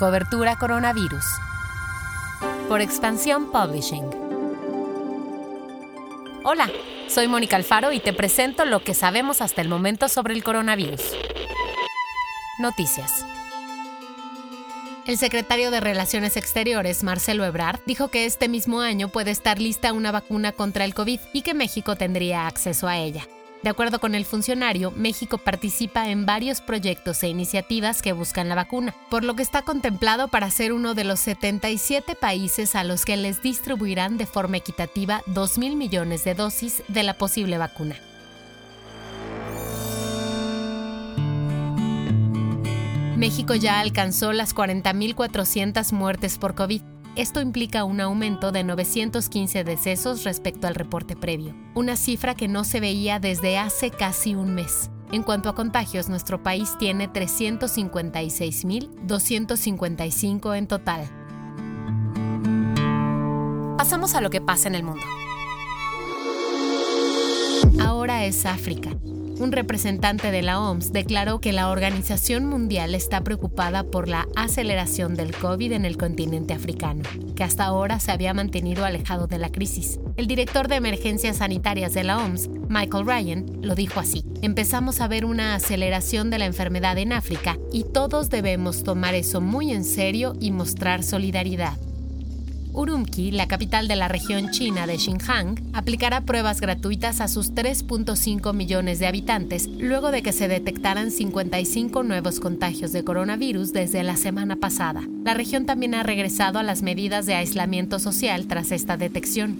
Cobertura Coronavirus. Por Expansión Publishing. Hola, soy Mónica Alfaro y te presento lo que sabemos hasta el momento sobre el coronavirus. Noticias. El secretario de Relaciones Exteriores, Marcelo Ebrard, dijo que este mismo año puede estar lista una vacuna contra el COVID y que México tendría acceso a ella. De acuerdo con el funcionario, México participa en varios proyectos e iniciativas que buscan la vacuna, por lo que está contemplado para ser uno de los 77 países a los que les distribuirán de forma equitativa 2.000 millones de dosis de la posible vacuna. México ya alcanzó las 40.400 muertes por COVID esto implica un aumento de 915 decesos respecto al reporte previo, una cifra que no se veía desde hace casi un mes. En cuanto a contagios, nuestro país tiene 356.255 en total. Pasamos a lo que pasa en el mundo. Ahora es África un representante de la OMS declaró que la Organización Mundial está preocupada por la aceleración del COVID en el continente africano, que hasta ahora se había mantenido alejado de la crisis. El director de emergencias sanitarias de la OMS, Michael Ryan, lo dijo así. Empezamos a ver una aceleración de la enfermedad en África y todos debemos tomar eso muy en serio y mostrar solidaridad. Urumqi, la capital de la región china de Xinjiang, aplicará pruebas gratuitas a sus 3.5 millones de habitantes luego de que se detectaran 55 nuevos contagios de coronavirus desde la semana pasada. La región también ha regresado a las medidas de aislamiento social tras esta detección.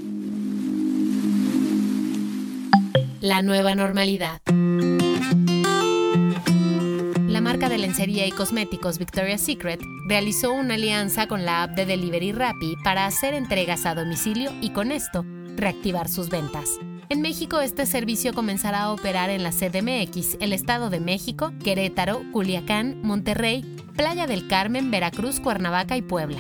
La nueva normalidad lencería y cosméticos Victoria's Secret realizó una alianza con la app de Delivery Rappi para hacer entregas a domicilio y con esto reactivar sus ventas. En México este servicio comenzará a operar en la CDMX, el Estado de México, Querétaro, Culiacán, Monterrey, Playa del Carmen, Veracruz, Cuernavaca y Puebla.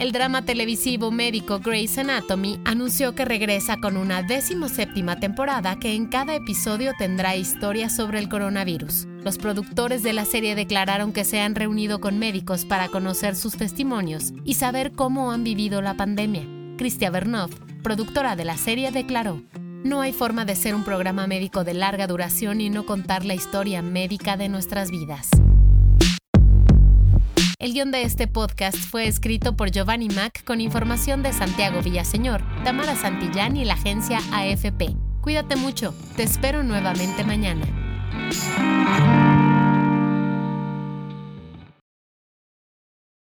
El drama televisivo médico Grey's Anatomy anunció que regresa con una decimoséptima temporada que en cada episodio tendrá historias sobre el coronavirus. Los productores de la serie declararon que se han reunido con médicos para conocer sus testimonios y saber cómo han vivido la pandemia. Cristia Bernov, productora de la serie, declaró, no hay forma de ser un programa médico de larga duración y no contar la historia médica de nuestras vidas. El guion de este podcast fue escrito por Giovanni Mac con información de Santiago Villaseñor, Tamara Santillán y la agencia AFP. Cuídate mucho, te espero nuevamente mañana.